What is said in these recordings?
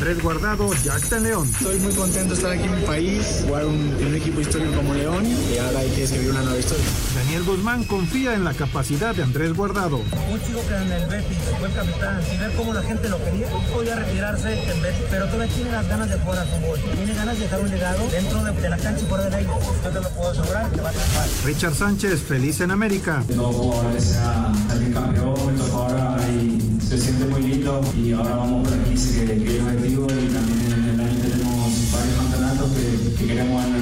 Andrés Guardado ya está en León. Estoy muy contento de estar aquí en mi país, jugar un, en un equipo histórico como León y ahora hay que escribir una nueva historia. Daniel Guzmán confía en la capacidad de Andrés Guardado. Un chico que en el Betis fue el capitán y ver cómo la gente lo quería, podía retirarse en Betis, pero todavía tiene las ganas de jugar al fútbol. Tiene ganas de dejar un legado dentro de, de la cancha y fuera de ella. Yo te lo puedo asegurar que va a triunfar. Richard Sánchez, feliz en América. No, ahora sea salir campeón, me tocó ahora siente muy lindo y ahora vamos por aquí, que, que es objetivo y también en el año tenemos varios campeonatos que, que queremos ganar.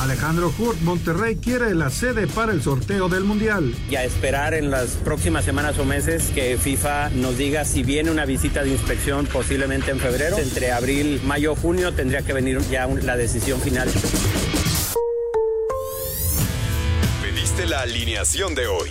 Alejandro Hurt, Monterrey quiere la sede para el sorteo del Mundial. Y a esperar en las próximas semanas o meses que FIFA nos diga si viene una visita de inspección posiblemente en febrero. Entre abril, mayo, junio tendría que venir ya la decisión final. Pediste la alineación de hoy.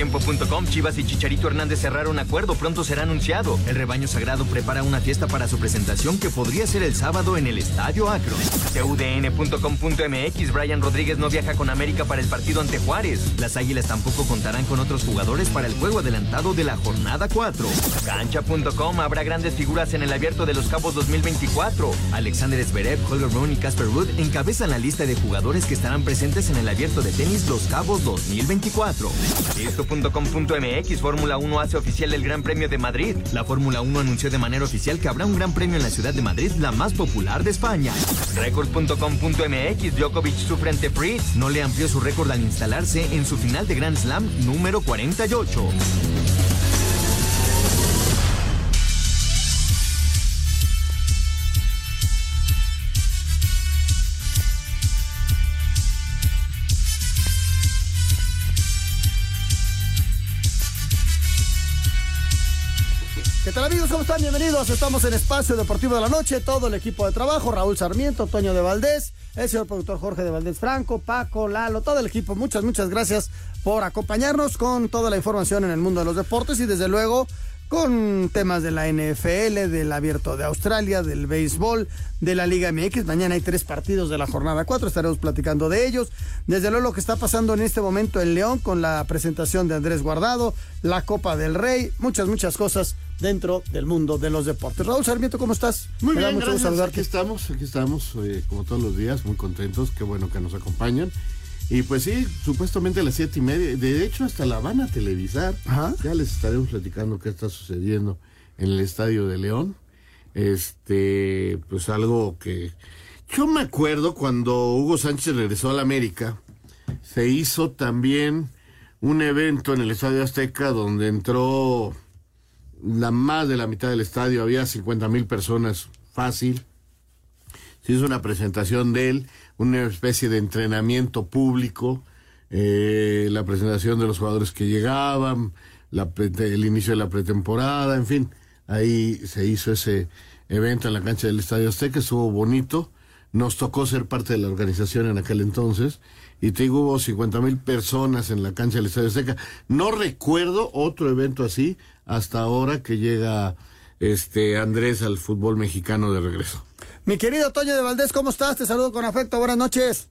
Mediotiempo.com, Chivas y Chicharito Hernández cerraron acuerdo, pronto será anunciado. El rebaño sagrado prepara una fiesta para su presentación que podría ser el sábado en el Estadio Akron. TUDN.com.mx, Brian Rodríguez no viaja con América para el partido ante Juárez. Las Águilas tampoco contarán con otros jugadores para el juego adelantado de la jornada 4. Cancha.com, habrá grandes figuras en el Abierto de los Cabos 2024. Alexander Zverev, Holger Rune y Casper Ruud encabezan la lista de jugadores que estarán presentes en el Abierto de Tenis Los Cabos 2024. Esto.com.mx Fórmula 1 hace oficial el Gran Premio de Madrid. La Fórmula 1 anunció de manera oficial que habrá un Gran Premio en la ciudad de Madrid, la más popular de España. Record.com.mx Djokovic sufre ante Fritz. No le amplió su récord al instalarse en su final de Grand Slam número 48. Amigos? ¿Cómo están? Bienvenidos. Estamos en Espacio Deportivo de la Noche. Todo el equipo de trabajo, Raúl Sarmiento, Toño de Valdés, el señor productor Jorge de Valdés Franco, Paco, Lalo, todo el equipo. Muchas, muchas gracias por acompañarnos con toda la información en el mundo de los deportes y desde luego con temas de la NFL, del Abierto de Australia, del béisbol, de la Liga MX. Mañana hay tres partidos de la jornada 4, estaremos platicando de ellos. Desde luego lo que está pasando en este momento en León con la presentación de Andrés Guardado, la Copa del Rey, muchas, muchas cosas dentro del mundo de los deportes. Raúl Sarmiento, ¿cómo estás? Muy Me bien, gracias. Aquí estamos, aquí estamos, eh, como todos los días, muy contentos, qué bueno que nos acompañan. Y pues sí, supuestamente a las siete y media, de hecho hasta la van a televisar. Ya les estaremos platicando qué está sucediendo en el Estadio de León. Este, pues algo que yo me acuerdo cuando Hugo Sánchez regresó a la América, se hizo también un evento en el Estadio Azteca donde entró la más de la mitad del estadio, había 50 mil personas fácil. Se hizo una presentación de él, una especie de entrenamiento público, eh, la presentación de los jugadores que llegaban, el inicio de la pretemporada, en fin, ahí se hizo ese evento en la cancha del Estadio Azteca, estuvo bonito, nos tocó ser parte de la organización en aquel entonces. Y te digo, hubo 50 mil personas en la cancha del Estadio Seca. No recuerdo otro evento así hasta ahora que llega este Andrés al fútbol mexicano de regreso. Mi querido Toño de Valdés, ¿cómo estás? Te saludo con afecto. Buenas noches.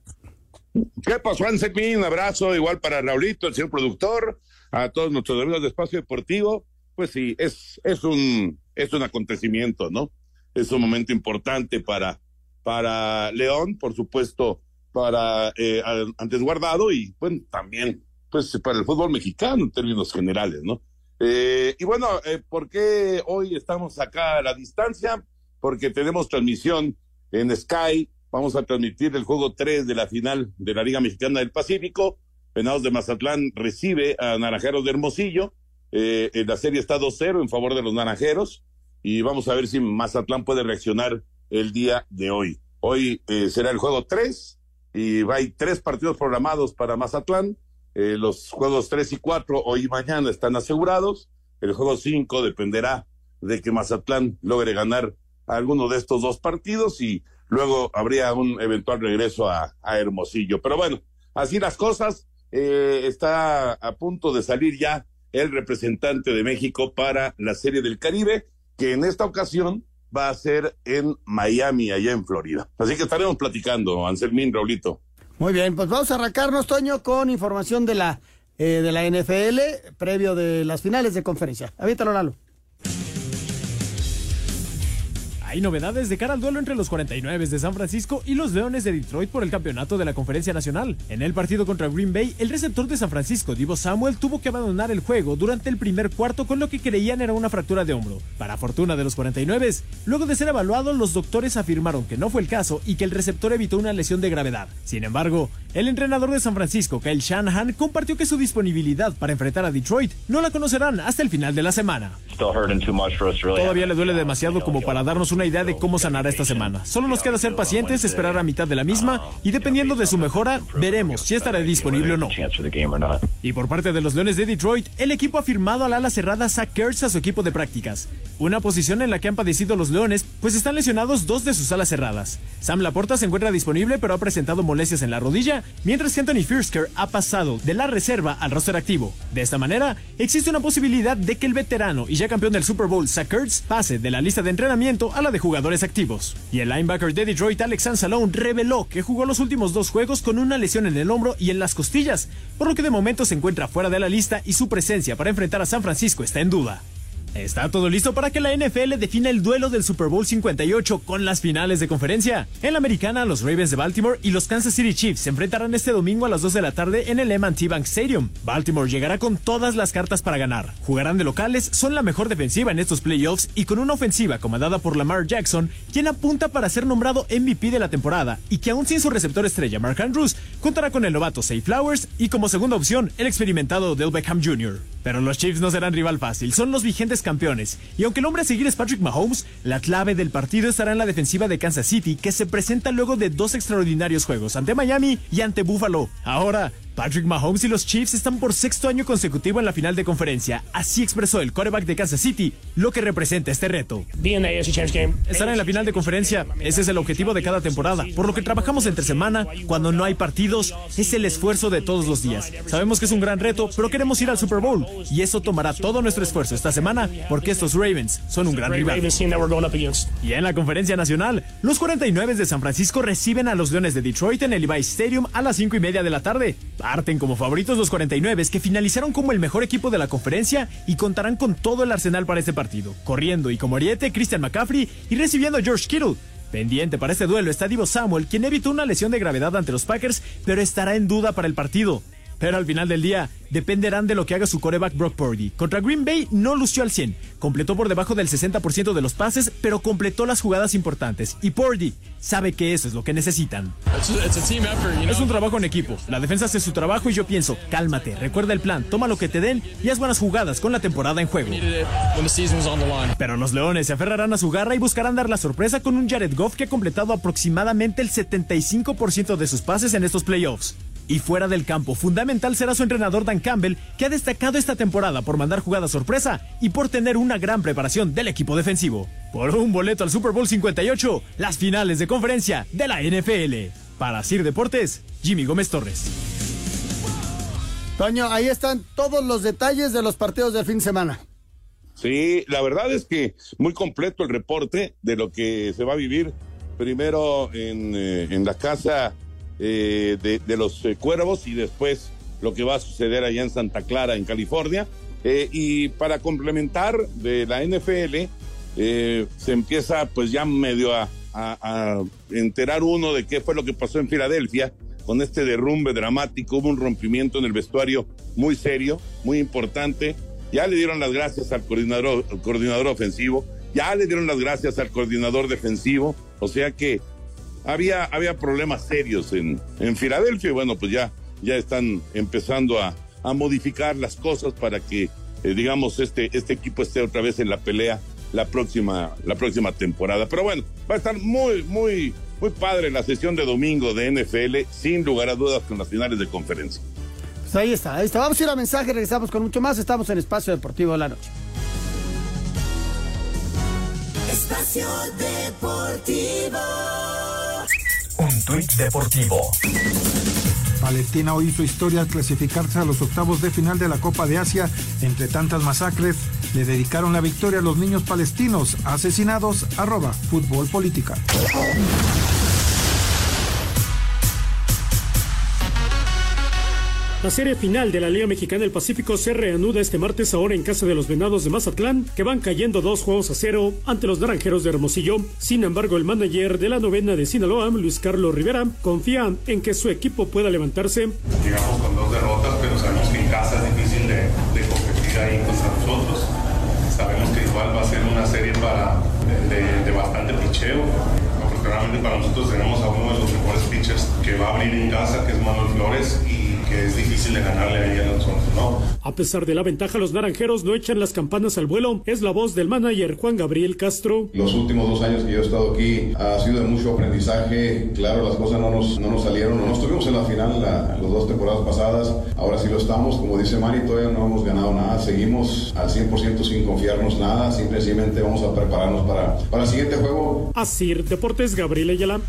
¿Qué pasó, Anselmín? Un abrazo igual para Raulito, el señor productor, a todos nuestros amigos de Espacio Deportivo. Pues sí, es, es, un, es un acontecimiento, ¿no? Es un momento importante para, para León, por supuesto, para eh, antes guardado y bueno, también pues para el fútbol mexicano en términos generales, ¿no? Eh, y bueno, eh, ¿por qué hoy estamos acá a la distancia? Porque tenemos transmisión en Sky, vamos a transmitir el juego 3 de la final de la Liga Mexicana del Pacífico. Venados de Mazatlán recibe a Naranjeros de Hermosillo. Eh, la serie está 2-0 en favor de los Naranjeros y vamos a ver si Mazatlán puede reaccionar el día de hoy. Hoy eh, será el juego 3 y hay tres partidos programados para Mazatlán. Eh, los juegos 3 y 4 hoy y mañana están asegurados. El juego 5 dependerá de que Mazatlán logre ganar alguno de estos dos partidos y luego habría un eventual regreso a, Hermosillo. Pero bueno, así las cosas. Eh, está a punto de salir ya el representante de México para la Serie del Caribe, que en esta ocasión va a ser en Miami, allá en Florida. Así que estaremos platicando, Anselmín, Raulito. Muy bien, pues vamos a arrancarnos, Toño, con información de la, eh, de la NFL previo de las finales de conferencia. Avítalo, Lalo. Hay novedades de cara al duelo entre los 49 de San Francisco y los Leones de Detroit por el campeonato de la Conferencia Nacional. En el partido contra Green Bay, el receptor de San Francisco, Divo Samuel, tuvo que abandonar el juego durante el primer cuarto con lo que creían era una fractura de hombro. Para fortuna de los 49, luego de ser evaluado, los doctores afirmaron que no fue el caso y que el receptor evitó una lesión de gravedad. Sin embargo, el entrenador de San Francisco, Kyle Shanahan, compartió que su disponibilidad para enfrentar a Detroit no la conocerán hasta el final de la semana. Todavía le duele demasiado como para darnos una idea de cómo sanará esta semana. Solo nos queda ser pacientes, esperar a mitad de la misma y dependiendo de su mejora, veremos si estará disponible o no. Y por parte de los Leones de Detroit, el equipo ha firmado al ala cerrada Zach Kurtz a su equipo de prácticas. Una posición en la que han padecido los Leones, pues están lesionados dos de sus alas cerradas. Sam Laporta se encuentra disponible pero ha presentado molestias en la rodilla, mientras que Anthony Firsker ha pasado de la reserva al roster activo. De esta manera, existe una posibilidad de que el veterano y ya campeón del Super Bowl Zach Kurtz pase de la lista de entrenamiento a la de jugadores activos. Y el linebacker de Detroit Alex Anzalone reveló que jugó los últimos dos juegos con una lesión en el hombro y en las costillas, por lo que de momento se encuentra fuera de la lista y su presencia para enfrentar a San Francisco está en duda. Está todo listo para que la NFL defina el duelo del Super Bowl 58 con las finales de conferencia. En la americana, los Ravens de Baltimore y los Kansas City Chiefs se enfrentarán este domingo a las 2 de la tarde en el M&T Bank Stadium. Baltimore llegará con todas las cartas para ganar. Jugarán de locales, son la mejor defensiva en estos playoffs y con una ofensiva comandada por Lamar Jackson, quien apunta para ser nombrado MVP de la temporada y que aún sin su receptor estrella Mark Andrews, contará con el novato Say Flowers y como segunda opción el experimentado Del Beckham Jr. Pero los Chiefs no serán rival fácil, son los vigentes campeones. Y aunque el hombre a seguir es Patrick Mahomes, la clave del partido estará en la defensiva de Kansas City, que se presenta luego de dos extraordinarios juegos ante Miami y ante Buffalo. Ahora, Patrick Mahomes y los Chiefs están por sexto año consecutivo en la final de conferencia. Así expresó el quarterback de Kansas City lo que representa este reto. Estar en la final de conferencia, ese es el objetivo de cada temporada. Por lo que trabajamos entre semana, cuando no hay partidos, es el esfuerzo de todos los días. Sabemos que es un gran reto, pero queremos ir al Super Bowl. Y eso tomará todo nuestro esfuerzo esta semana, porque estos Ravens son un gran rival. Y en la conferencia nacional, los 49 de San Francisco reciben a los Leones de Detroit en el Levi Stadium a las 5 y media de la tarde. Parten como favoritos los 49 que finalizaron como el mejor equipo de la conferencia y contarán con todo el arsenal para este partido, corriendo y como ariete Christian McCaffrey y recibiendo a George Kittle. Pendiente para este duelo está Divo Samuel, quien evitó una lesión de gravedad ante los Packers, pero estará en duda para el partido. Pero al final del día, dependerán de lo que haga su coreback Brock Purdy. Contra Green Bay no lució al 100, completó por debajo del 60% de los pases, pero completó las jugadas importantes. Y Purdy sabe que eso es lo que necesitan. Es un trabajo en equipo. La defensa hace su trabajo y yo pienso, cálmate, recuerda el plan, toma lo que te den y haz buenas jugadas con la temporada en juego. Pero los Leones se aferrarán a su garra y buscarán dar la sorpresa con un Jared Goff que ha completado aproximadamente el 75% de sus pases en estos playoffs. Y fuera del campo. Fundamental será su entrenador Dan Campbell, que ha destacado esta temporada por mandar jugadas sorpresa y por tener una gran preparación del equipo defensivo. Por un boleto al Super Bowl 58, las finales de conferencia de la NFL. Para Sir Deportes, Jimmy Gómez Torres. Toño, ahí están todos los detalles de los partidos del fin de semana. Sí, la verdad es que muy completo el reporte de lo que se va a vivir primero en, eh, en la casa eh, de, los eh, cuervos y después lo que va a suceder allá en Santa Clara, en California. Eh, y para complementar de la NFL, se empieza pues ya medio a enterar uno de qué fue lo que pasó en Filadelfia con este derrumbe dramático. Hubo un rompimiento en el vestuario muy serio, muy importante. Ya le dieron las gracias al coordinador, al coordinador ofensivo, ya le dieron las gracias al coordinador defensivo. O sea que había, había problemas serios en, en Filadelfia y bueno, pues ya, ya están empezando a, a modificar las cosas para que, eh, digamos, este, este equipo esté otra vez en la pelea la próxima, la próxima temporada. Pero bueno, va a estar muy, muy, muy padre la sesión de domingo de NFL, sin lugar a dudas con las finales de conferencia. Pues ahí está, ahí está. Vamos a ir a mensaje, regresamos con mucho más. Estamos en Espacio Deportivo de la Noche. Espacio Deportivo. Deportivo. Palestina hoy hizo historia al clasificarse a los octavos de final de la Copa de Asia. Entre tantas masacres, le dedicaron la victoria a los niños palestinos asesinados. Arroba Fútbol. La serie final de la Liga Mexicana del Pacífico se reanuda este martes ahora en casa de los Venados de Mazatlán, que van cayendo dos juegos a cero ante los Naranjeros de Hermosillo. Sin embargo, el manager de la novena de Sinaloa, Luis Carlos Rivera, confía en que su equipo pueda levantarse. Llegamos con dos derrotas, pero sabemos que en casa es difícil de, de competir ahí contra nosotros. Sabemos que igual va a ser una serie para, de, de bastante picheo. Afortunadamente para nosotros tenemos a uno de los mejores pitchers que va a abrir en casa, que es Manuel Flores, y que es difícil de ganarle ahí a nosotros, ¿no? A pesar de la ventaja, los naranjeros no echan las campanas al vuelo. Es la voz del manager Juan Gabriel Castro. Los últimos dos años que yo he estado aquí ha sido de mucho aprendizaje. Claro, las cosas no nos, no nos salieron, no nos tuvimos en la final la, las dos temporadas pasadas. Ahora sí lo estamos. Como dice Mari, todavía no hemos ganado nada. Seguimos al 100% sin confiarnos nada. Simplemente vamos a prepararnos para, para el siguiente juego. Así, Deportes Gabriel Ayala.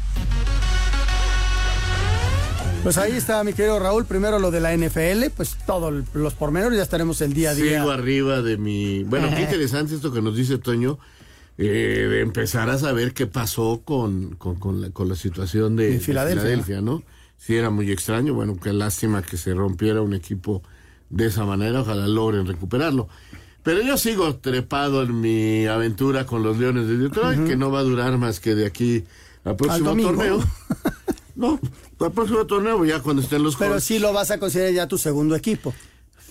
Pues ahí está, mi querido Raúl. Primero lo de la NFL, pues todos los pormenores, ya estaremos el día a día. Sigo arriba de mi. Bueno, qué interesante esto que nos dice Toño, eh, de empezar a saber qué pasó con, con, con, la, con la, situación de, de, Filadelfia. de Filadelfia, ¿no? Sí, era muy extraño. Bueno, qué lástima que se rompiera un equipo de esa manera. Ojalá logren recuperarlo. Pero yo sigo trepado en mi aventura con los Leones de Detroit, uh -huh. que no va a durar más que de aquí al próximo Al torneo. No, el próximo torneo ya cuando estén los Pero sí lo vas a considerar ya tu segundo equipo.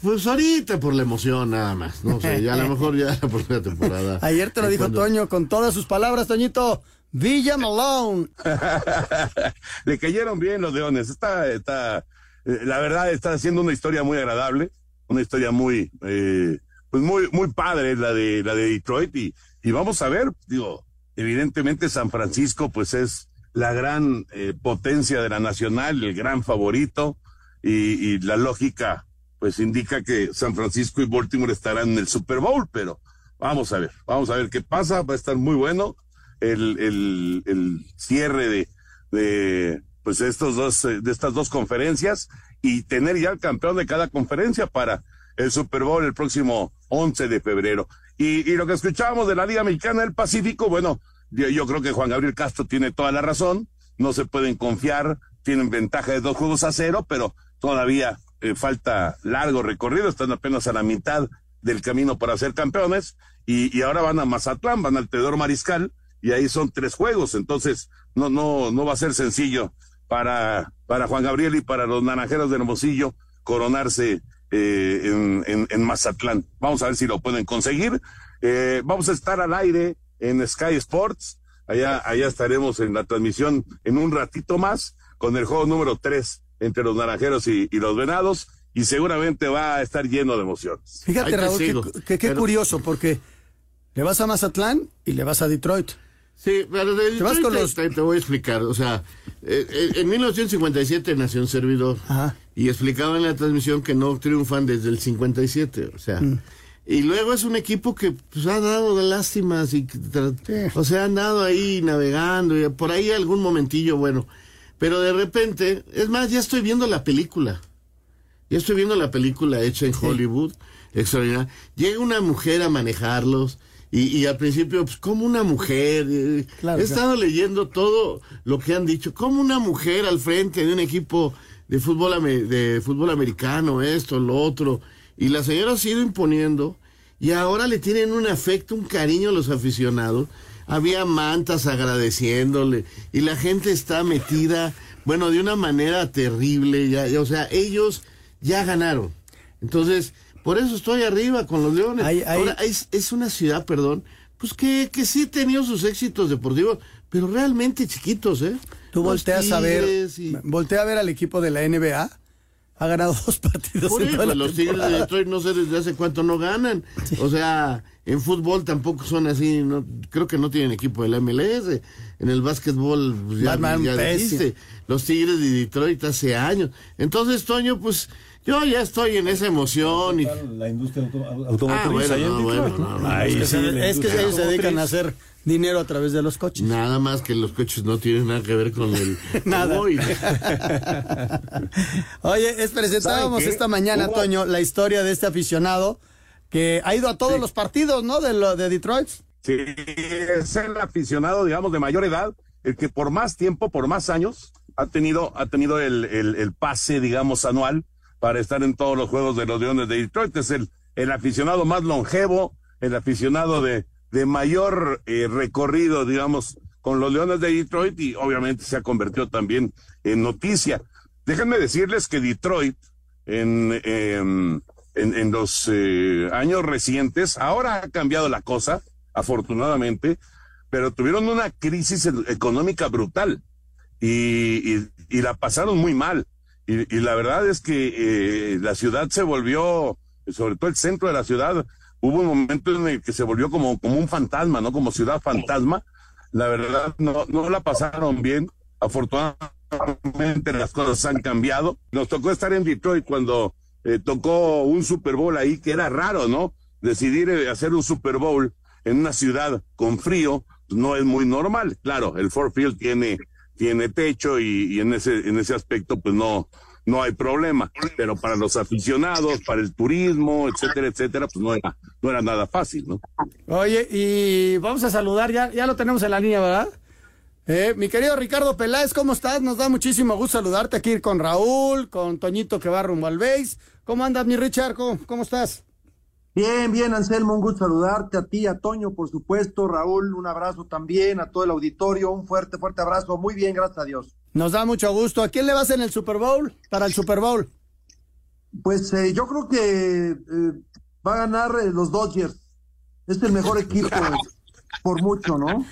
Pues ahorita por la emoción nada más, no sé, ya a lo mejor ya por la temporada. Ayer te lo dijo cuando... Toño con todas sus palabras, Toñito. Villa Malone. Le cayeron bien los leones. Está, está, eh, la verdad está haciendo una historia muy agradable, una historia muy, eh, pues muy, muy padre la de, la de Detroit y, y vamos a ver, digo, evidentemente San Francisco pues es la gran eh, potencia de la nacional, el gran favorito, y, y, la lógica pues indica que San Francisco y Baltimore estarán en el Super Bowl, pero vamos a ver, vamos a ver qué pasa, va a estar muy bueno el, el, el cierre de, de pues estos dos, de estas dos conferencias y tener ya el campeón de cada conferencia para el Super Bowl el próximo 11 de febrero. Y, y lo que escuchábamos de la Liga Mexicana del Pacífico, bueno, yo, creo que Juan Gabriel Castro tiene toda la razón, no se pueden confiar, tienen ventaja de dos juegos a cero, pero todavía eh, falta largo recorrido, están apenas a la mitad del camino para ser campeones y, ahora van a Mazatlán, van al Teodoro Mariscal y ahí son tres juegos, entonces no, no, no va a ser sencillo para, para Juan Gabriel y para los naranjeros de Hermosillo coronarse eh, en, Mazatlán. Vamos a ver si lo pueden conseguir. Eh, vamos a estar al aire en Sky Sports. Allá, allá estaremos en la transmisión en un ratito más con el juego número tres entre los naranjeros y, y los venados y seguramente va a estar lleno de emociones. Fíjate, Raúl, qué, qué, Pero... curioso, porque le vas a Mazatlán y le vas a Detroit. Sí, pero de Te vas Detroit con te- los- te, te voy a explicar. O sea, eh, eh, en 1957 nació un servidor y explicaba en la transmisión que no triunfan desde el 57. O sea, Mm. Y luego es un equipo que pues, ha dado de lástimas y o sea, han dado ahí navegando y por ahí algún momentillo bueno. Pero de repente, es más, ya estoy viendo la película. Ya estoy viendo la película hecha en Hollywood, extraordinaria. Llega una mujer a manejarlos y, y al principio, pues, como una mujer. Claro, He estado leyendo todo lo que han dicho. Como una mujer al frente de un equipo de fútbol, de fútbol americano, esto, lo otro. Y la señora se ha ido imponiendo y ahora le tienen un afecto, un cariño a los aficionados. Había mantas agradeciéndole y la gente está metida, bueno, de una manera terrible. Ya, ya, o sea, ellos ya ganaron. Entonces, por eso estoy arriba con los Leones. Hay- hay- Ahora, es, es una ciudad, perdón, pues que, que sí ha tenido sus éxitos deportivos, pero realmente chiquitos, ¿eh? Tú volteas a ver, y- voltea a ver al equipo de la NBA. Ha ganado dos partidos Por en eso, toda la los Tigres de. Detroit no sé desde hace cuánto no ganan. O sea, en fútbol tampoco son así, no, creo que no tienen equipo de la MLS. En el básquetbol pues, ya, Batman, ya dijiste. Los Tigres de Detroit hace años. Entonces, Toño, pues yo ya estoy en esa emoción. Y... La industria auto- Ah, automotriz bueno, no, Detroit, bueno, ¿no? no, no. Ahí Es que, ellos se dedican a hacer dinero a través de los coches. Nada más que los coches no tienen nada que ver con el Nada. Oye, es presentábamos esta mañana, Hubo- Toño, la historia de este aficionado que ha ido a todos los partidos, ¿no? De, lo, de Detroit. Sí, es el aficionado, digamos, de mayor edad, el que por más tiempo, por más años, ha tenido, ha tenido el, el, el pase, digamos, anual para estar en todos los juegos de los Leones de Detroit. Es el, el aficionado más longevo, el aficionado de, de mayor eh, recorrido, digamos, con los Leones de Detroit y obviamente se ha convertido también en noticia. Déjenme decirles que Detroit, en, em, en, en los eh, años recientes, ahora ha cambiado la cosa, afortunadamente, pero tuvieron una crisis e- económica brutal y, y- la pasaron muy mal. Y, y la verdad es que eh, la ciudad se volvió, sobre todo el centro de la ciudad, hubo un momento en el que se volvió como, como un fantasma, ¿no? Como ciudad fantasma. La verdad, no, no la pasaron bien. Afortunadamente las cosas han cambiado. Nos tocó estar en Detroit cuando eh, tocó un Super Bowl ahí, que era raro, ¿no? Decidir eh, hacer un Super Bowl en una ciudad con frío pues, no es muy normal. Claro, el Ford Field tiene, tiene techo y, y en ese, en ese aspecto, pues no, no hay problema. Pero para los aficionados, para el turismo, etcétera, etcétera, pues no era, no era nada fácil, ¿no? Oye, y vamos a saludar, ya, ya lo tenemos en la línea, ¿verdad? Eh, mi querido Ricardo Peláez, ¿cómo estás? Nos da muchísimo gusto saludarte aquí con Raúl, con Toñito que va rumbo al base. ¿Cómo andas, mi Richard? ¿Cómo, cómo estás? Bien, bien, Anselmo, un gusto saludarte a ti, a Toño, por supuesto, Raúl, un abrazo también, a todo el auditorio, un fuerte, fuerte abrazo, muy bien, gracias a Dios. Nos da mucho gusto. ¿A quién le vas en el Super Bowl? Para el Super Bowl. Pues eh, yo creo que eh, va a ganar eh, los Dodgers, es el mejor equipo por mucho, ¿no?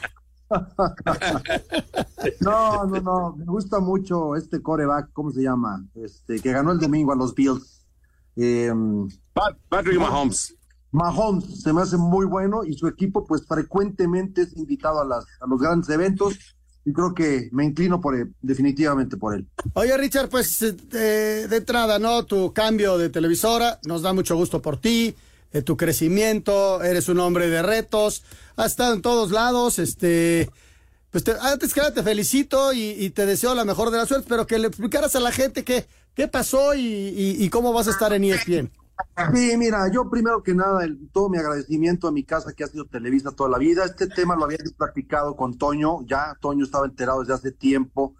no, no, no, me gusta mucho este coreback, ¿cómo se llama? Este, que ganó el domingo a los Bills. Eh, Patrick Mahomes. Mahomes se me hace muy bueno y su equipo pues frecuentemente es invitado a, las, a los grandes eventos y creo que me inclino por él, definitivamente por él. Oye, Richard, pues eh, de entrada, ¿no? Tu cambio de televisora, nos da mucho gusto por ti, eh, tu crecimiento, eres un hombre de retos, has estado en todos lados, este, pues te- antes que nada te felicito y, te deseo la mejor de las suertes, pero que le explicaras a la gente qué, qué pasó y, y- y cómo vas a estar en ESPN. Sí, mira, yo primero que nada, el- todo mi agradecimiento a mi casa que ha sido Televisa toda la vida. Este tema lo había practicado con Toño, ya Toño estaba enterado desde hace tiempo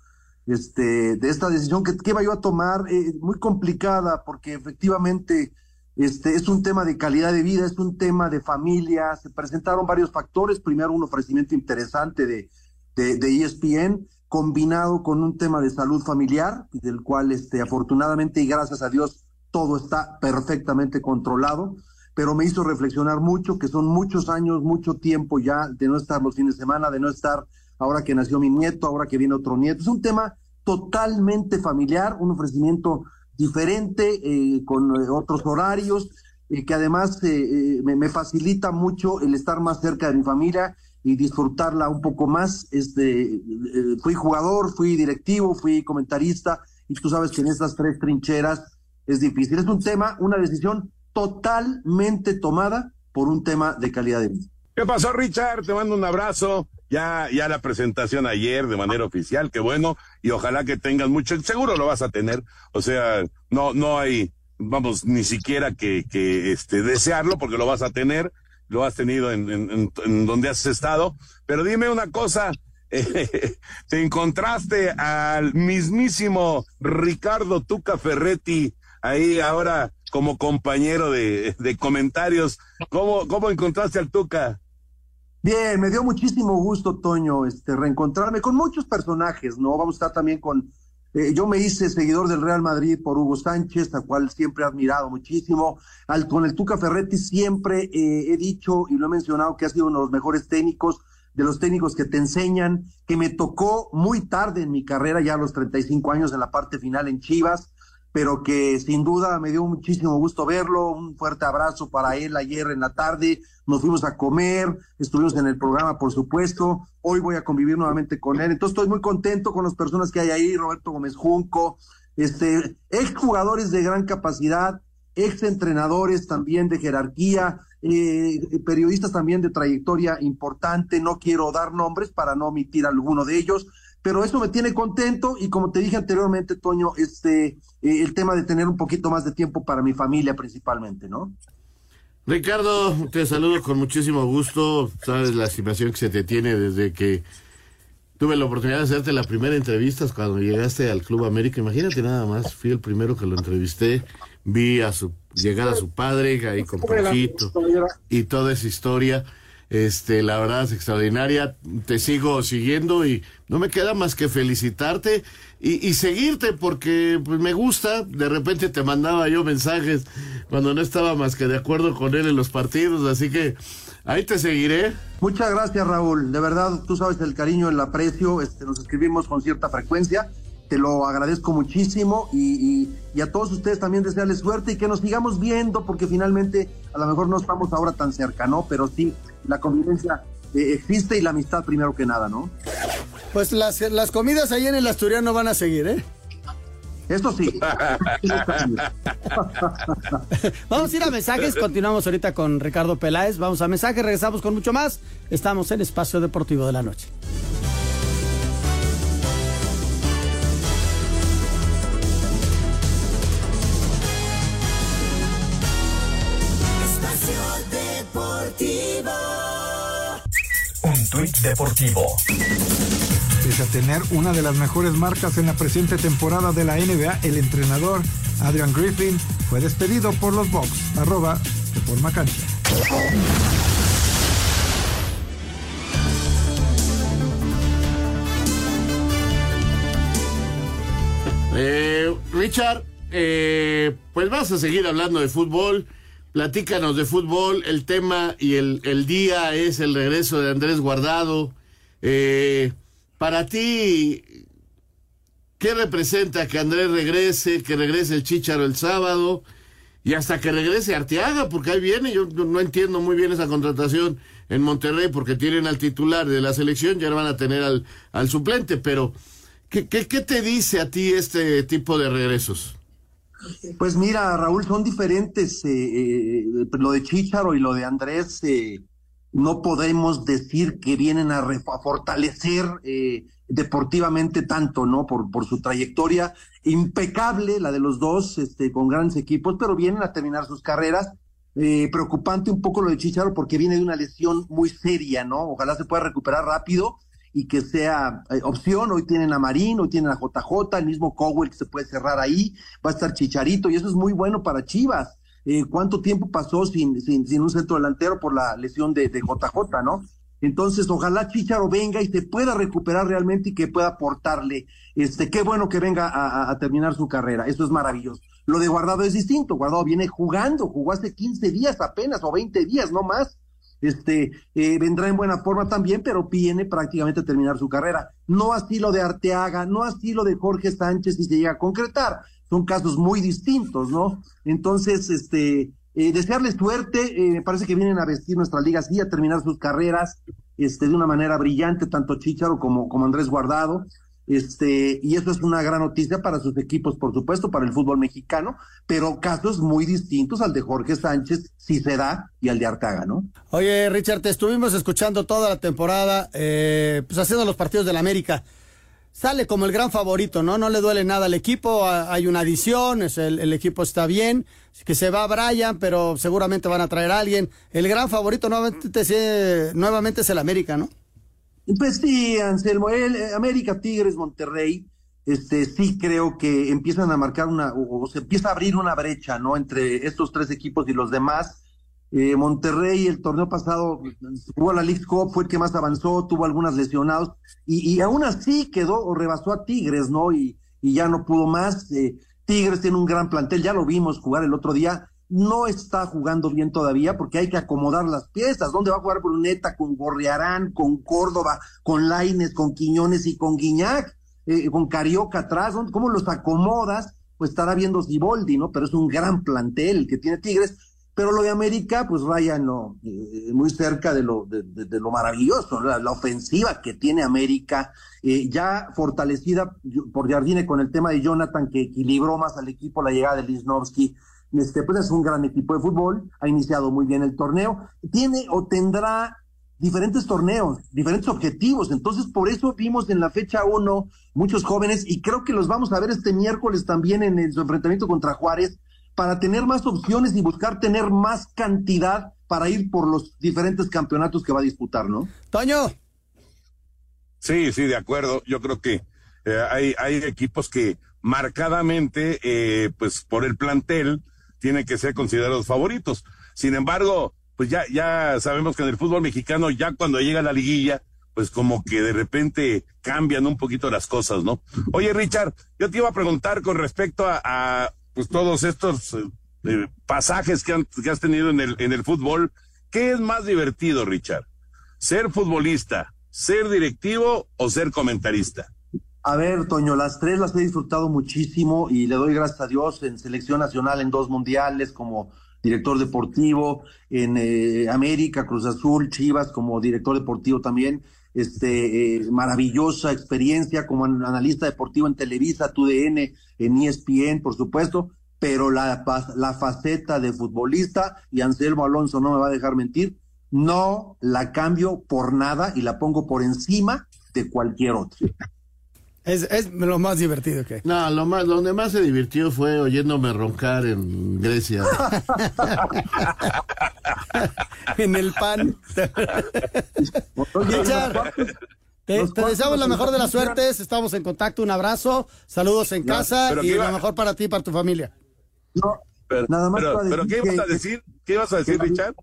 este, de esta decisión que, que iba yo a tomar, eh, muy complicada, porque efectivamente este, es un tema de calidad de vida, es un tema de familia, se presentaron varios factores, primero un ofrecimiento interesante de, de, de ESPN, combinado con un tema de salud familiar, del cual este, afortunadamente y gracias a Dios todo está perfectamente controlado, pero me hizo reflexionar mucho, que son muchos años, mucho tiempo ya de no estar los fines de semana, de no estar ahora que nació mi nieto, ahora que viene otro nieto. Es un tema totalmente familiar, un ofrecimiento diferente, eh, con eh, otros horarios, que además eh, eh, me, me facilita mucho el estar más cerca de mi familia y disfrutarla un poco más. Este, fui jugador, fui directivo, fui comentarista y tú sabes que en estas tres trincheras es difícil. Es un tema, una decisión totalmente tomada por un tema de calidad de vida. ¿Qué pasó, Richard? Te mando un abrazo. Ya, ya la presentación ayer de manera oficial, qué bueno, y ojalá que tengas mucho, seguro lo vas a tener, o sea, no, no hay, vamos, ni siquiera que, que este, desearlo, porque lo vas a tener, lo has tenido en, en, en donde has estado, pero dime una cosa, te encontraste al mismísimo Ricardo Tuca Ferretti ahí ahora como compañero de, comentarios, ¿cómo, cómo encontraste al Tuca? Bien, me dio muchísimo gusto, Toño, este, reencontrarme con muchos personajes, ¿no? Vamos a estar también con, eh, yo me hice seguidor del Real Madrid por Hugo Sánchez, al cual siempre he admirado muchísimo. Al, con el Tuca Ferretti siempre eh, he dicho y lo he mencionado que ha sido uno de los mejores técnicos, de los técnicos que te enseñan, que me tocó muy tarde en mi carrera, ya a los 35 años en la parte final en Chivas pero que sin duda me dio muchísimo gusto verlo. Un fuerte abrazo para él ayer en la tarde. Nos fuimos a comer, estuvimos en el programa, por supuesto. Hoy voy a convivir nuevamente con él. Entonces estoy muy contento con las personas que hay ahí, Roberto Gómez Junco, este, ex jugadores de gran capacidad, ex entrenadores también de jerarquía, eh, periodistas también de trayectoria importante. No quiero dar nombres para no omitir alguno de ellos pero eso me tiene contento y como te dije anteriormente, Toño, este, eh, el tema de tener un poquito más de tiempo para mi familia principalmente, ¿no? Ricardo, te saludo con muchísimo gusto. Sabes la estimación que se te tiene desde que tuve la oportunidad de hacerte la primera entrevista cuando llegaste al Club América. Imagínate nada más, fui el primero que lo entrevisté. Vi a su llegar a su padre ahí con Jorgito y toda esa historia. Este, la verdad es extraordinaria. Te sigo siguiendo y no me queda más que felicitarte y, seguirte porque pues, me gusta. De repente te mandaba yo mensajes cuando no estaba más que de acuerdo con él en los partidos, así que ahí te seguiré. Muchas gracias, Raúl. De verdad, tú sabes el cariño, el aprecio. Este, nos escribimos con cierta frecuencia te lo agradezco muchísimo y, a todos ustedes también desearles suerte y que nos sigamos viendo porque finalmente a lo mejor no estamos ahora tan cerca, ¿no? Pero sí, la convivencia eh, existe y la amistad primero que nada, ¿no? Pues las, las comidas ahí en el Asturiano van a seguir, ¿eh? Esto sí. Vamos a ir a mensajes, continuamos ahorita con Ricardo Peláez, vamos a mensajes, regresamos con mucho más. Estamos en Espacio Deportivo de la Noche. Un tuit deportivo. Pese a tener una de las mejores marcas en la presente temporada de la NBA, el entrenador Adrian Griffin fue despedido por los Bucks. Arroba forma Cancha. Eh, Richard, eh, pues vas a seguir hablando de fútbol. Platícanos de fútbol. El tema y el, el día es el regreso de Andrés Guardado. Eh, para ti, ¿qué representa que Andrés regrese, que regrese el Chicharo el sábado y hasta que regrese Arteaga? Porque ahí viene, yo no entiendo muy bien esa contratación en Monterrey porque tienen al titular de la selección, ya van a tener al, al suplente, pero ¿qué, qué, qué te dice a ti este tipo de regresos? Pues mira, Raúl, son diferentes. Eh, eh, lo de Chicharo y lo de Andrés, eh, no podemos decir que vienen a, fortalecer deportivamente tanto, ¿no? Por, su trayectoria impecable, la de los dos, este, con grandes equipos, pero vienen a terminar sus carreras. preocupante un poco lo de Chicharo porque viene de una lesión muy seria, ¿no? Ojalá se pueda recuperar rápido y que sea eh, opción. Hoy tienen a Marín, hoy tienen a JJ, el mismo Cowell que se puede cerrar ahí, va a estar Chicharito y eso es muy bueno para Chivas. Eh, ¿Cuánto tiempo pasó sin, sin, sin, un centro delantero por la lesión de, JJ, no? Entonces, ojalá Chicharo venga y se pueda recuperar realmente y que pueda aportarle. Este, qué bueno que venga a, a, terminar su carrera. Eso es maravilloso. Lo de Guardado es distinto. Guardado viene jugando, jugó hace 15 días apenas o 20 días, no más este, eh, vendrá en buena forma también, pero viene prácticamente a terminar su carrera. No así lo de Arteaga, no así lo de Jorge Sánchez si se llega a concretar. Son casos muy distintos, ¿no? Entonces, este, eh, desearles suerte, eh, me parece que vienen a vestir nuestra liga así, a terminar sus carreras. este, de una manera brillante, tanto Chicharo como, como Andrés Guardado. Este, y eso es una gran noticia para sus equipos, por supuesto, para el fútbol mexicano, pero casos muy distintos al de Jorge Sánchez, si se da, y al de Artaga, ¿no? Oye, Richard, te estuvimos escuchando toda la temporada, eh, pues haciendo los partidos del América. Sale como el gran favorito, ¿no? No le duele nada al equipo, hay una adición, el, el equipo está bien, que se va Brian, pero seguramente van a traer a alguien. El gran favorito nuevamente, nuevamente es el América, ¿no? Pues sí, Anselmo, el, eh, América, Tigres, Monterrey, este, sí creo que empiezan a marcar una, o, se empieza a abrir una brecha, ¿no? Entre estos tres equipos y los demás. Eh, Monterrey, el torneo pasado, jugó la League Cup, fue el que más avanzó, tuvo algunas lesionados, y, y aún así quedó o rebasó a Tigres, ¿no? Y, y ya no pudo más. Eh, Tigres tiene un gran plantel, ya lo vimos jugar el otro día, no está jugando bien todavía porque hay que acomodar las piezas. ¿Dónde va a jugar Bruneta con Gorriarán, con Córdoba, con Laines, con Quiñones y con Guiñac, eh, con Carioca atrás? ¿Cómo los acomodas? Pues estará viendo Ziboldi, ¿no? Pero es un gran plantel que tiene Tigres. Pero lo de América, pues vaya, no, eh, muy cerca de lo, de, de, lo maravilloso, la, la, ofensiva que tiene América, eh, ya fortalecida por Jardine con el tema de Jonathan, que equilibró más al equipo la llegada de Lisnowski este, pues es un gran equipo de fútbol, ha iniciado muy bien el torneo, tiene o tendrá diferentes torneos, diferentes objetivos, entonces por eso vimos en la fecha 1 muchos jóvenes y creo que los vamos a ver este miércoles también en el, su enfrentamiento contra Juárez para tener más opciones y buscar tener más cantidad para ir por los diferentes campeonatos que va a disputar, ¿no? Toño. Sí, sí, de acuerdo. Yo creo que eh, hay, hay equipos que marcadamente, eh, pues por el plantel, tienen que ser considerados favoritos. Sin embargo, pues ya, ya sabemos que en el fútbol mexicano, ya cuando llega la liguilla, pues como que de repente cambian un poquito las cosas, ¿no? Oye, Richard, yo te iba a preguntar con respecto a, pues todos estos eh, pasajes que, han, que has tenido en el, en el fútbol. ¿Qué es más divertido, Richard? ¿Ser futbolista, ser directivo o ser comentarista? A ver, Toño, las tres las he disfrutado muchísimo y le doy gracias a Dios en selección nacional en dos mundiales como director deportivo, en eh, América, Cruz Azul, Chivas como director deportivo también. Este, eh, maravillosa experiencia como analista deportivo en Televisa, TUDN, en ESPN, por supuesto, pero la, la faceta de futbolista, y Anselmo Alonso no me va a dejar mentir, no la cambio por nada y la pongo por encima de cualquier otro. Es, es, lo más divertido que. No, lo más, donde más se divirtió fue oyéndome roncar en Grecia. en el pan. Richard, te, te, deseamos la mejor de las suertes. Estamos en contacto. Un abrazo. Saludos en no, casa y lo mejor para ti y para tu familia. No, pero, nada más pero, pero ¿qué ibas a decir? ¿Qué ibas a decir, que, Richard?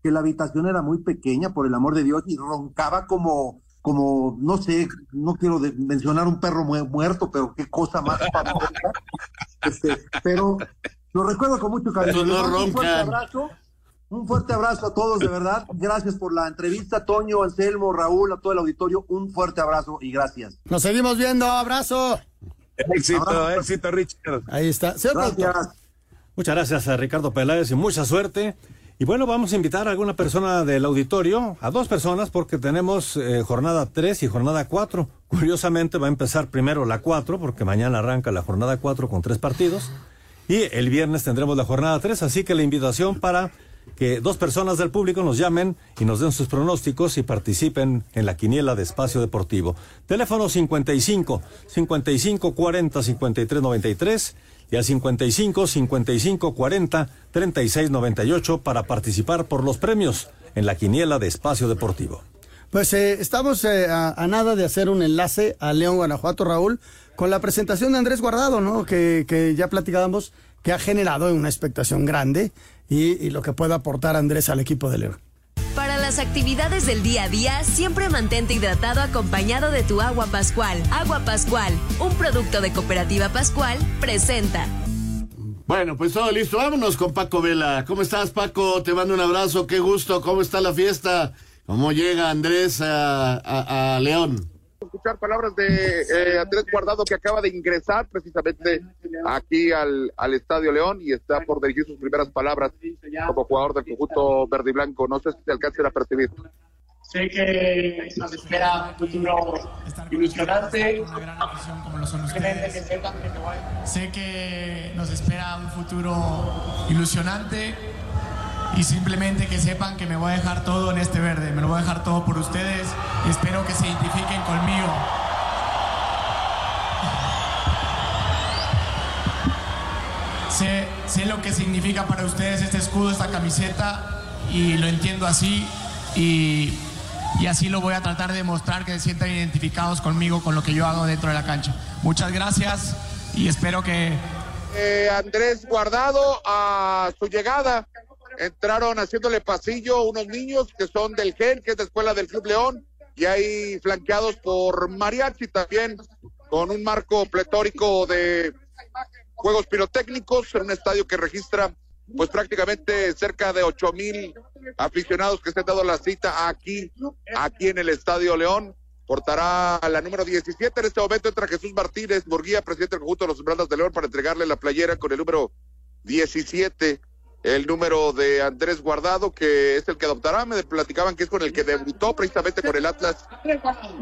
Que la habitación era muy pequeña, por el amor de Dios, y roncaba como como, no sé, no quiero de, mencionar un perro mu muerto, pero qué cosa más este, pero lo recuerdo con mucho cariño. No un fuerte abrazo. Un fuerte abrazo a todos, de verdad. Gracias por la entrevista, Toño, Anselmo, Raúl, a todo el auditorio. Un fuerte abrazo y gracias. Nos seguimos viendo. Abrazo. Éxito, abrazo. éxito, Richard. Ahí está. Gracias. Muchas gracias a Ricardo Peláez y mucha suerte. Y bueno, vamos a invitar a alguna persona del auditorio, a dos personas, porque tenemos eh, jornada 3 y jornada 4. Curiosamente va a empezar primero la 4, porque mañana arranca la jornada 4 con tres partidos. Y el viernes tendremos la jornada 3, así que la invitación para que dos personas del público nos llamen y nos den sus pronósticos y participen en la quiniela de espacio deportivo. Teléfono 55 55 40 53 93 y al 55 55 40 36 98 para participar por los premios en la quiniela de espacio deportivo. Pues eh, estamos eh, a, a, nada de hacer un enlace a León, Guanajuato, Raúl, con la presentación de Andrés Guardado, ¿no? Que, que ya platicábamos, que ha generado una expectación grande y, y lo que puede aportar Andrés al equipo de León. Para las actividades del día a día, siempre mantente hidratado acompañado de tu agua Pascual. Agua Pascual, un producto de Cooperativa Pascual, presenta. Bueno, pues todo listo. Vámonos con Paco Vela. ¿Cómo estás, Paco? Te mando un abrazo. Qué gusto. ¿Cómo está la fiesta? ¿Cómo llega Andrés a, a, a León? Escuchar palabras de eh, Andrés Guardado que acaba de ingresar precisamente aquí al, al Estadio León y está por dirigir sus primeras palabras como jugador del conjunto verde y blanco. No sé si te alcance a percibir. Sé que nos espera un futuro ilusionante. como lo son ustedes. Sé que nos espera un futuro ilusionante y simplemente que sepan que me voy a dejar todo en este verde, me lo voy a dejar todo por ustedes espero que se identifiquen conmigo. Sé, sé lo que significa para ustedes este escudo, esta camiseta y lo entiendo así y, y así lo voy a tratar de mostrar que se sientan identificados conmigo con lo que yo hago dentro de la cancha. Muchas gracias y espero que... Eh, Andrés Guardado a su llegada entraron haciéndole pasillo unos niños que son del GEN, que es de escuela del Club León, y ahí flanqueados por Mariachi también, con un marco pletórico de juegos pirotécnicos en un estadio que registra pues prácticamente cerca de ocho mil aficionados que se han dado la cita aquí, aquí en el Estadio León. Portará la número 17. En este momento entra Jesús Martínez Murguía, presidente del conjunto de los Esmeraldas de León, para entregarle la playera con el número 17 el número de Andrés Guardado, que es el que adoptará. Me platicaban que es con el que debutó precisamente con el Atlas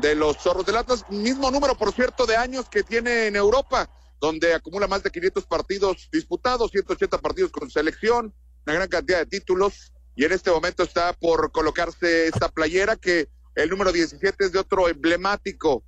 de los Zorros del Atlas. Mismo número, por cierto, de años que tiene en Europa, donde acumula más de 500 partidos disputados, 180 partidos con selección, una gran cantidad de títulos. Y en este momento está por colocarse esta playera que el número 17 es de otro emblemático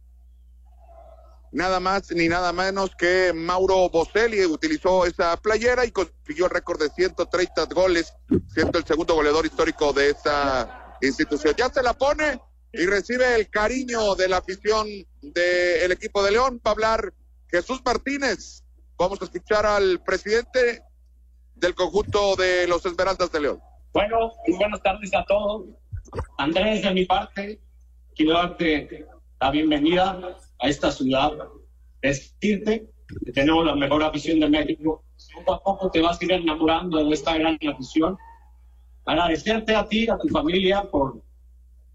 nada más ni nada menos que Mauro Boselli utilizó esa playera y consiguió el récord de 130 goles, siendo el segundo goleador histórico de esa institución. Ya se la pone y recibe el cariño de la afición del equipo de León. para hablar Jesús Martínez. Vamos a escuchar al presidente del conjunto de los Esmeraldas de León. Bueno, buenas tardes a todos. Andrés, de mi parte, quiero darte la bienvenida a esta ciudad, decirte que tenemos la mejor afición de México. Poco a poco te vas a ir enamorando de esta gran afición. Agradecerte a ti, a tu familia, por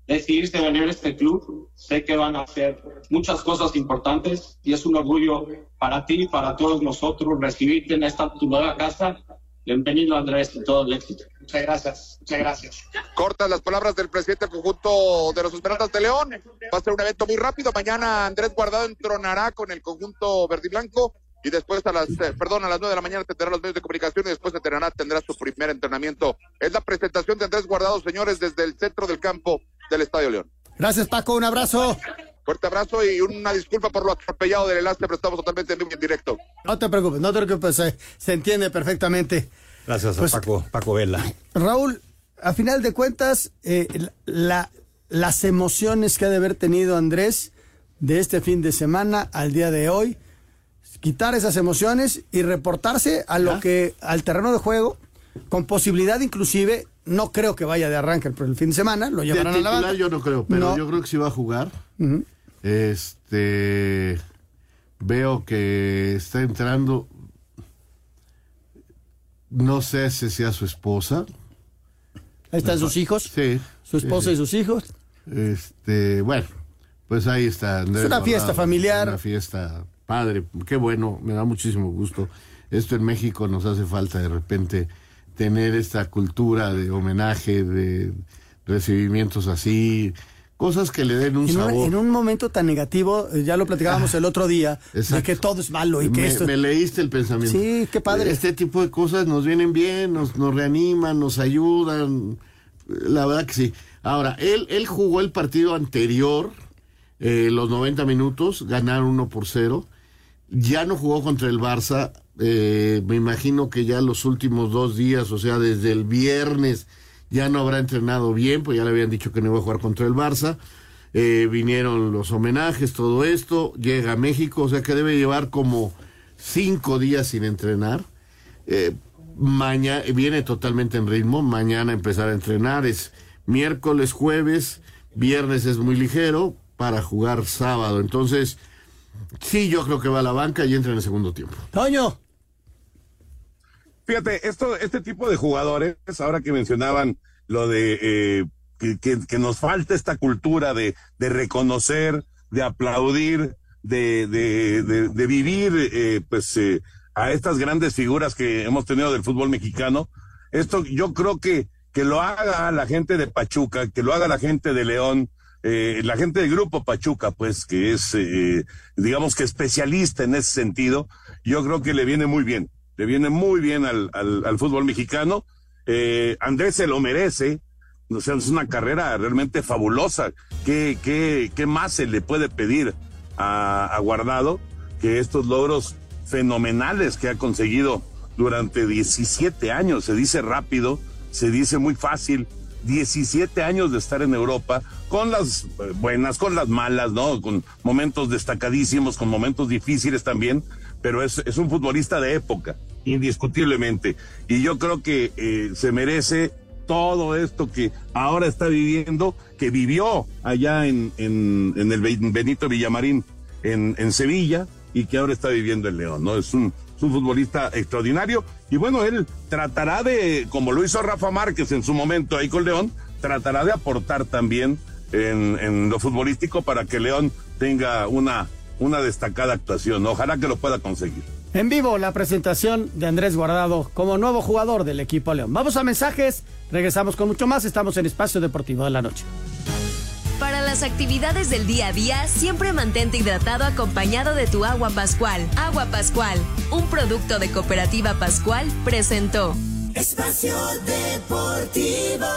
decidirse venir a este club. Sé que van a hacer muchas cosas importantes y es un orgullo para ti y para todos nosotros recibirte en esta tu nueva casa Bienvenido Andrés y todo el éxito. Muchas gracias, muchas gracias. Cortas las palabras del presidente del conjunto de los Esmeraldas de León. Va a ser un evento muy rápido. Mañana Andrés Guardado entronará con el conjunto verde y blanco y después a las, eh, perdón, a las nueve de la mañana tendrá los medios de comunicación y después tendrá, tendrá su primer entrenamiento. Es la presentación de Andrés Guardado, señores, desde el centro del campo del Estadio León. Gracias, Paco. Un abrazo. Fuerte abrazo y una disculpa por lo atropellado del enlace, pero estamos totalmente en vivo en directo. No te preocupes, no te preocupes, se, entiende perfectamente. Gracias a pues, Paco, Paco Vela. Raúl, a final de cuentas, eh, la, las emociones que ha de haber tenido Andrés de este fin de semana al día de hoy, quitar esas emociones y reportarse a lo que, al terreno de juego, con posibilidad inclusive, no creo que vaya de arranque por el fin de semana, lo llevarán a la banda. Yo no creo, pero yo creo que sí va a jugar. Este veo que está entrando. No sé si sea su esposa. Ahí están sus hijos. Sí. Su esposa y sus hijos. Este, bueno, pues ahí está. es una fiesta familiar. Una fiesta padre. Qué bueno, me da muchísimo gusto. Esto en México nos hace falta de repente tener esta cultura de homenaje, de recibimientos así cosas que le den un sabor. en un momento tan negativo, eh, ya lo platicábamos el otro día, de que todo es malo y que me, esto... Me leíste el pensamiento. Sí, qué padre. Este tipo de cosas nos vienen bien, nos, nos reaniman, nos ayudan. La verdad que sí. Ahora, él, él jugó el partido anterior, eh, los 90 minutos, ganaron 1 por 0. Ya no jugó contra el Barça. Eh, me imagino que ya los últimos dos días, o sea, desde el viernes ya no habrá entrenado bien, pues ya le habían dicho que no iba a jugar contra el Barça. Eh, vinieron los homenajes, todo esto, llega a México, o sea que debe llevar como cinco días sin entrenar. Eh, mañana viene totalmente en ritmo, mañana empezar a entrenar, es miércoles, jueves, viernes es muy ligero para jugar sábado. Entonces, sí, yo creo que va a la banca y entra en el segundo tiempo. Toño. Fíjate, esto, este tipo de jugadores, ahora que mencionaban lo de eh, que, nos falta esta cultura de, de reconocer, de aplaudir, de, de, de, vivir, eh, pues, eh, a estas grandes figuras que hemos tenido del fútbol mexicano. Esto yo creo que, que lo haga la gente de Pachuca, que lo haga la gente de León, eh, la gente del grupo Pachuca, pues, que es, eh, digamos que especialista en ese sentido, yo creo que le viene muy bien, le viene muy bien al, al, fútbol mexicano. Eh, Andrés se lo merece, o sea, es una carrera realmente fabulosa. ¿Qué, qué, qué más se le puede pedir a, a Guardado que estos logros fenomenales que ha conseguido durante 17 años? Se dice rápido, se dice muy fácil, 17 años de estar en Europa, con las eh, buenas, con las malas, ¿no? Con momentos destacadísimos, con momentos difíciles también, pero es, es un futbolista de época, indiscutiblemente. Y yo creo que eh, se merece todo esto que ahora está viviendo, que vivió allá en, en, en el Benito Villamarín, en, en Sevilla, y que ahora está viviendo en León, ¿no? Es un, un futbolista extraordinario. Y bueno, él tratará de, como lo hizo Rafa Márquez en su momento ahí con León, tratará de aportar también en, en lo futbolístico para que León tenga una, una destacada actuación. Ojalá que lo pueda conseguir. En vivo la presentación de Andrés Guardado como nuevo jugador del equipo León. Vamos a mensajes, regresamos con mucho más. Estamos en Espacio Deportivo de la Noche. Para las actividades del día a día, siempre mantente hidratado acompañado de tu agua Pascual. Agua Pascual, un producto de Cooperativa Pascual, presentó. Espacio Deportivo.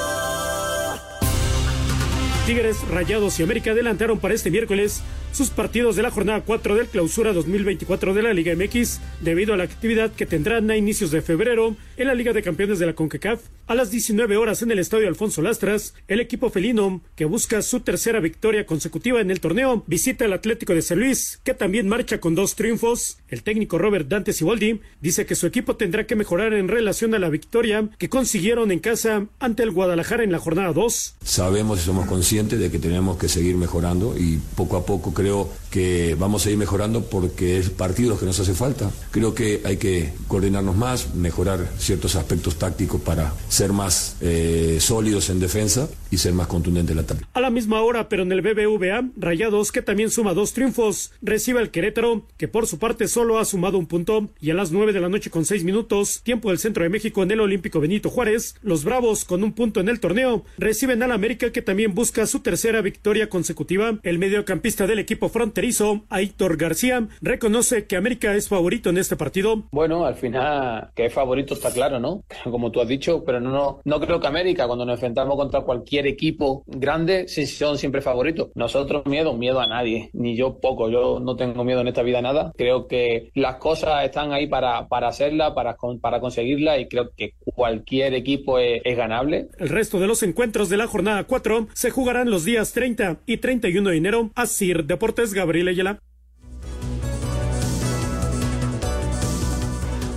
Tigres, Rayados y América adelantaron para este miércoles sus partidos de la jornada 4 del clausura 2024 de la Liga MX debido a la actividad que tendrán a inicios de febrero en la Liga de Campeones de la CONCACAF. A las 19 horas en el Estadio Alfonso Lastras, el equipo felino, que busca su tercera victoria consecutiva en el torneo, visita el Atlético de San Luis, que también marcha con dos triunfos. El técnico Robert Dante Siboldi dice que su equipo tendrá que mejorar en relación a la victoria que consiguieron en casa ante el Guadalajara en la jornada 2. Sabemos y somos conscientes de que tenemos que seguir mejorando y poco a poco creo que vamos a ir mejorando porque es partidos que nos hace falta. Creo que hay que coordinarnos más, mejorar ciertos aspectos tácticos para ser más eh, sólidos en defensa y ser más contundente en el ataque. A la misma hora, pero en el BBVA, Rayados, que también suma dos triunfos, recibe al Querétaro, que por su parte solo ha sumado un punto, y a las nueve de la noche con seis minutos, tiempo del centro de México en el Olímpico Benito Juárez, los Bravos, con un punto en el torneo, reciben al América, que también busca su tercera victoria consecutiva. El mediocampista del equipo fronterizo, Aitor García, reconoce que América es favorito en este partido. Bueno, al final, que es favorito está claro, ¿no? Como tú has dicho, pero no, no, no creo que América, cuando nos enfrentamos contra cualquier equipo grande, sí, son siempre favoritos. Nosotros miedo, miedo a nadie, ni yo poco, yo no tengo miedo en esta vida a nada. Creo que las cosas están ahí para, para hacerla, para, para conseguirla y creo que cualquier equipo es, es ganable. El resto de los encuentros de la jornada 4 se jugarán los días 30 y 31 de enero. Asir Deportes Gabriel Ayala.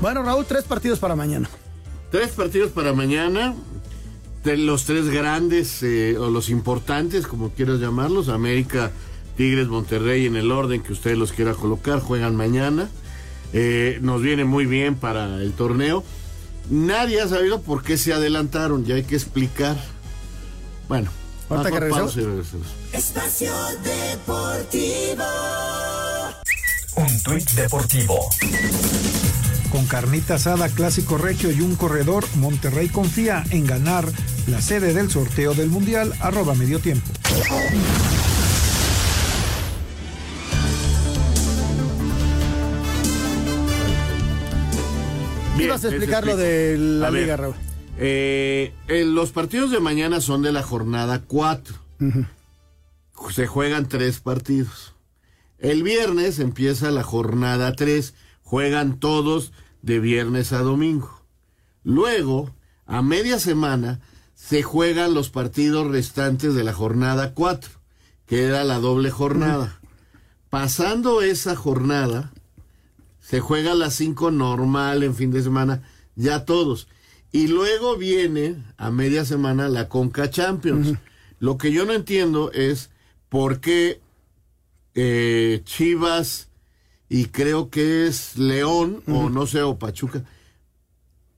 Bueno, Raúl, tres partidos para mañana. Tres partidos para mañana. De los tres grandes eh, o los importantes, como quieras llamarlos, América, Tigres, Monterrey, en el orden que usted los quiera colocar, juegan mañana. Eh, nos viene muy bien para el torneo. Nadie ha sabido por qué se adelantaron, ya hay que explicar. Bueno, Ahorita que regresemos. Espacio Deportivo. Un tuit deportivo. Con carnita asada, clásico regio y un corredor, Monterrey confía en ganar la sede del sorteo del Mundial, arroba medio tiempo. ¿Qué ibas a explicar lo de la A ver, Liga, Raúl? eh, eh, los partidos de mañana son de la jornada 4. Se juegan tres partidos. El viernes empieza la jornada 3. Juegan todos de viernes a domingo. Luego, a media semana, se juegan los partidos restantes de la jornada 4, que era la doble jornada. Pasando esa jornada, se juega las 5 normal en fin de semana, ya todos. Y luego viene a media semana la Conca Champions. Lo que yo no entiendo es por qué eh, Chivas y creo que es León o no sé, o Pachuca.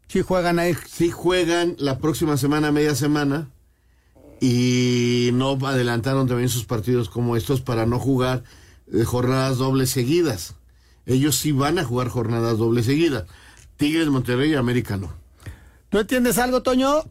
Sí juegan ahí. Sí juegan la próxima semana, media semana. Y no adelantaron también sus partidos como estos para no jugar eh, jornadas dobles seguidas. Ellos sí van a jugar jornadas dobles seguidas. Tigres, Monterrey y América no. ¿Tú entiendes algo, Toño?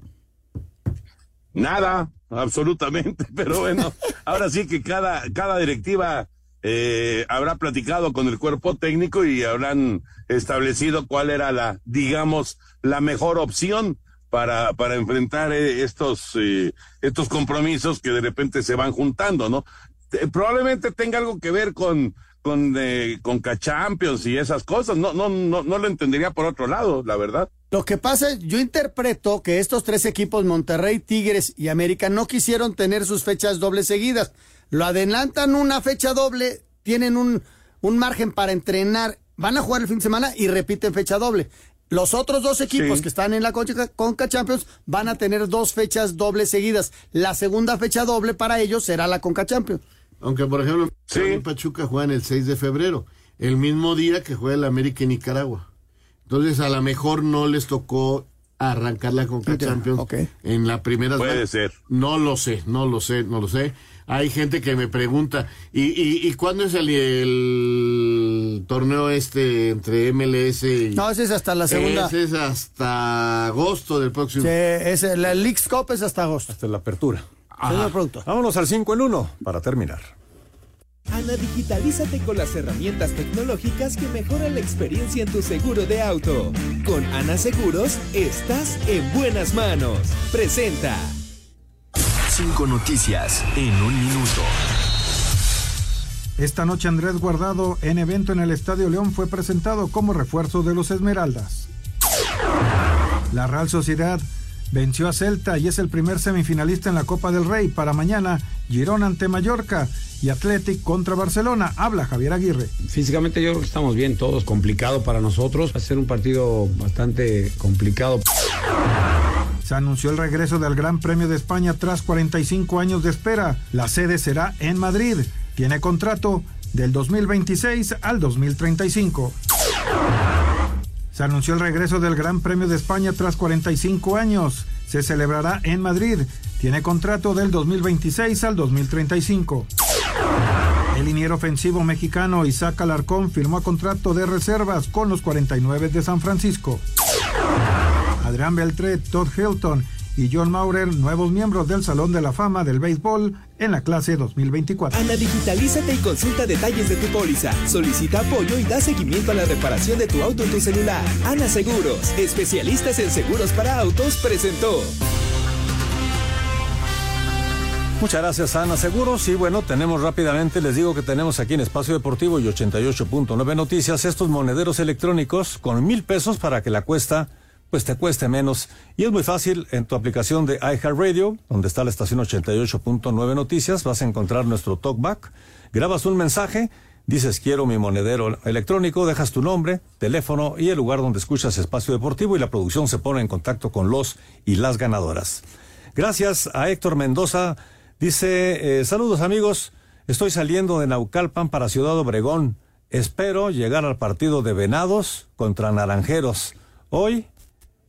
Nada, absolutamente, pero bueno, ahora sí que cada, cada directiva eh, habrá platicado con el cuerpo técnico y habrán establecido cuál era la, digamos, la mejor opción para, para enfrentar eh, estos, eh, estos compromisos que de repente se van juntando, ¿no? Probablemente tenga algo que ver con, con, eh, con Champions y esas cosas, no, no, no, no lo entendería por otro lado, la verdad. Lo que pasa es, yo interpreto que estos tres equipos, Monterrey, Tigres y América, no quisieron tener sus fechas dobles seguidas. Lo adelantan una fecha doble, tienen un, un margen para entrenar, van a jugar el fin de semana y repiten fecha doble. Los otros dos equipos Sí. que están en la Conca, Conca Champions van a tener dos fechas dobles seguidas. La segunda fecha doble para ellos será la Conca Champions. Aunque, por ejemplo, en Pachuca juegan el 6 de febrero, el mismo día que juega el América en Nicaragua. Entonces, a lo mejor no les tocó arrancar la Conca Champions ok. en la primera. Puede ser. No lo sé, no lo sé, no lo sé. Hay gente que me pregunta, ¿y, y, y cuándo es el, el torneo este entre MLS y... No, ese es hasta la segunda. Ese es hasta agosto del próximo. Sí, ese- la League's Cup es hasta agosto. Hasta la apertura. Señor. Vámonos al 5 en 1 para terminar. Ana, digitalízate con las herramientas tecnológicas que mejoran la experiencia en tu seguro de auto. Con Ana Seguros, estás en buenas manos. Presenta. Cinco noticias en un minuto. Esta noche Andrés Guardado en evento en el Estadio León fue presentado como refuerzo de los Esmeraldas. La Real Sociedad venció a Celta y es el primer semifinalista en la Copa del Rey. Para mañana, Girón ante Mallorca y Athletic contra Barcelona. Habla Javier Aguirre. Físicamente yo creo que estamos bien todos, complicado para nosotros. Va a ser un partido bastante complicado. Se anunció el regreso del Gran Premio de España tras 45 años de espera. La sede será en Madrid. Tiene contrato del 2026 al 2035. Se anunció el regreso del Gran Premio de España tras 45 años. Se celebrará en Madrid. Tiene contrato del 2026 al 2035. El liniero ofensivo mexicano Isaac Alarcón firmó contrato de reservas con los 49 de San Francisco. Adrián Beltré, Todd Hilton y John Maurer, nuevos miembros del Salón de la Fama del Béisbol en la clase 2024. Ana, digitalízate y consulta detalles de tu póliza. Solicita apoyo y da seguimiento a la reparación de tu auto en tu celular. Ana Seguros, especialistas en seguros para autos, presentó. Muchas gracias, Ana Seguros. Y bueno, tenemos rápidamente, les digo que tenemos aquí en Espacio Deportivo y 88.9 Noticias estos monederos electrónicos con mil pesos para que la cuesta, pues te cueste menos. Y es muy fácil, en tu aplicación de iHeartRadio, donde está la estación 88.9 Noticias, vas a encontrar nuestro talkback. Grabas un mensaje, dices quiero mi monedero electrónico, dejas tu nombre, teléfono y el lugar donde escuchas Espacio Deportivo y la producción se pone en contacto con los y las ganadoras. Gracias a Héctor Mendoza. Dice, eh, saludos amigos, estoy saliendo de Naucalpan para Ciudad Obregón. Espero llegar al partido de Venados contra Naranjeros. Hoy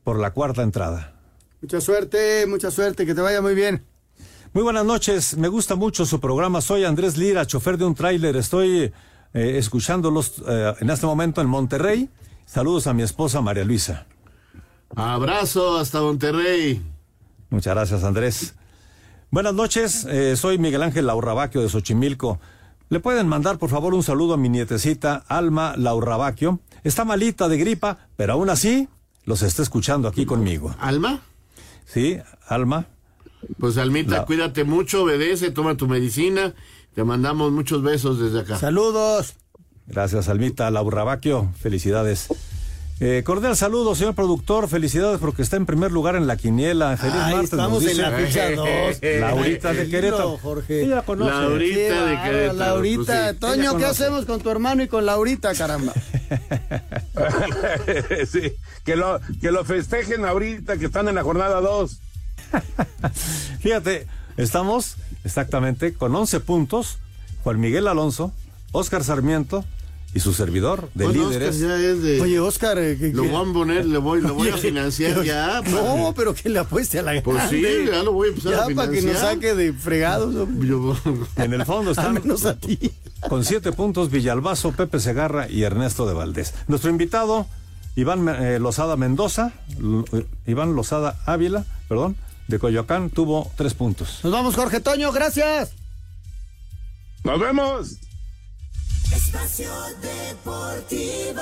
por la cuarta entrada. Mucha suerte, mucha suerte, que te vaya muy bien. Muy buenas noches, me gusta mucho su programa. Soy Andrés Lira, chofer de un tráiler. Estoy eh, escuchándolos eh, en este momento en Monterrey. Saludos a mi esposa María Luisa. Abrazo hasta Monterrey. Muchas gracias, Andrés. Buenas noches, eh, soy Miguel Ángel Laurrabaquio de Xochimilco. ¿Le pueden mandar, por favor, un saludo a mi nietecita Alma Laurrabaquio? Está malita de gripa, pero aún así los está escuchando aquí conmigo. ¿Alma? Sí, Alma. Pues Almita, La- cuídate mucho, obedece, toma tu medicina. Te mandamos muchos besos desde acá. Saludos. Gracias, Almita Laurrabaquio. Felicidades. Eh, cordial saludo, señor productor. Felicidades porque está en primer lugar en la quiniela. Feliz Ay, martes. estamos en la fecha dos. Laurita de Querétaro. Jorge. Ella conoce. Laurita de Querétaro, Laurita, pues sí. Toño, ¿qué hacemos con tu hermano y con Laurita, caramba? sí, que lo, que lo festejen ahorita que están en la jornada 2. Fíjate, estamos exactamente con 11 puntos. Juan Miguel Alonso, Óscar Sarmiento y su servidor de Bueno, líderes. Oscar ya es de- Oye, Oscar, eh, que- Lo voy a poner, le voy, lo voy a financiar que- ya. No, pero que le apueste a la Pues sí, ya lo voy a empezar Ya a para que nos financiar. saque de fregados. Yo- En el fondo Al están menos a ti. Con siete puntos Villalbazo, Pepe Segarra y Ernesto de Valdés. Nuestro invitado, Iván eh, Lozada Mendoza, L- Iván Lozada Ávila, perdón, de Coyoacán tuvo tres puntos. Nos vamos, Jorge Toño, gracias. Nos vemos. Espacio Deportivo.